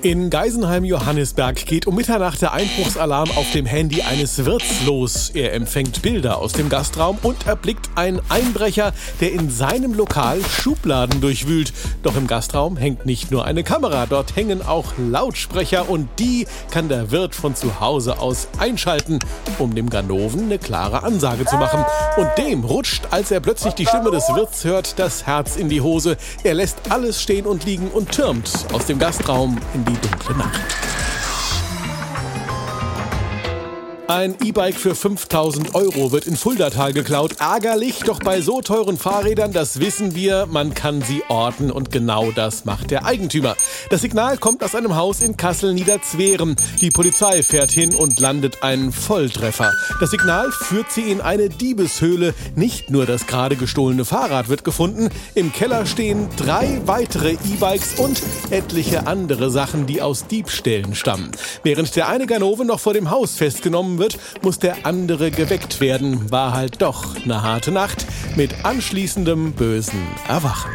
In Geisenheim-Johannisberg geht um Mitternacht der Einbruchsalarm auf dem Handy eines Wirts los. Er empfängt Bilder aus dem Gastraum und erblickt einen Einbrecher, der in seinem Lokal Schubladen durchwühlt. Doch im Gastraum hängt nicht nur eine Kamera, dort hängen auch Lautsprecher und die kann der Wirt von zu Hause aus einschalten, um dem Ganoven eine klare Ansage zu machen. Und dem rutscht, als er plötzlich die Stimme des Wirts hört, das Herz in die Hose. Er lässt alles stehen und liegen und türmt aus dem Gastraum in die dunkle Nacht. Ein E-Bike für 5000 Euro wird in Fuldatal geklaut. Ärgerlich, doch bei so teuren Fahrrädern, das wissen wir, man kann sie orten und genau das macht der Eigentümer. Das Signal kommt aus einem Haus in Kassel-Niederzweren. Die Polizei fährt hin und landet einen Volltreffer. Das Signal führt sie in eine Diebeshöhle. Nicht nur das gerade gestohlene Fahrrad wird gefunden, im Keller stehen drei weitere E-Bikes und etliche andere Sachen, die aus Diebstählen stammen. Während der eine Ganove noch vor dem Haus festgenommen wird, muss der andere geweckt werden. War halt doch eine harte Nacht mit anschließendem bösen Erwachen.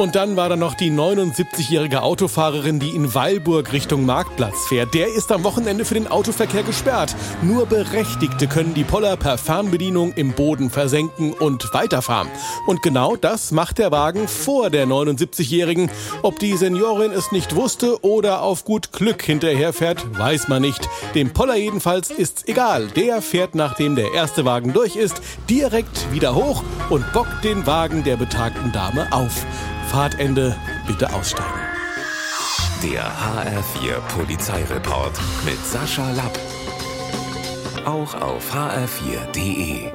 Und dann war da noch die 79-jährige Autofahrerin, die in Weilburg Richtung Marktplatz fährt. Der ist am Wochenende für den Autoverkehr gesperrt. Nur Berechtigte können die Poller per Fernbedienung im Boden versenken und weiterfahren. Und genau das macht der Wagen vor der 79-jährigen. Ob die Seniorin es nicht wusste oder auf gut Glück hinterherfährt, weiß man nicht. Dem Poller jedenfalls ist's egal. Der fährt, nachdem der erste Wagen durch ist, direkt wieder hoch und bockt den Wagen der betagten Dame auf. Fahrtende bitte aussteigen. Der HR4 Polizeireport mit Sascha Lapp. Auch auf hr4.de.